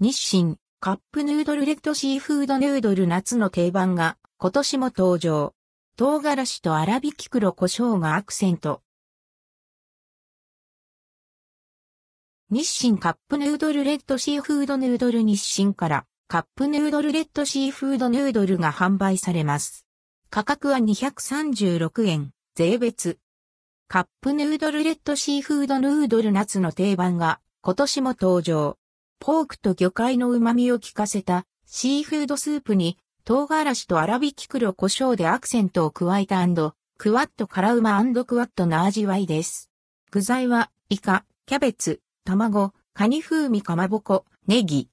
日清カップヌードルレッドシーフードヌードル夏の定番が今年も登場。唐辛子と粗挽き黒胡椒がアクセント。日清カップヌードルレッドシーフードヌードル日清からカップヌードルレッドシーフードヌードルが販売されます。価格は236円、税別。カップヌードルレッドシーフードヌードル夏の定番が今年も登場。ポークと魚介の旨味を効かせたシーフードスープに唐辛子と粗挽き黒胡椒でアクセントを加えたクワット辛うまクワットの味わいです。具材はイカ、キャベツ、卵、カニ風味かまぼこ、ネギ、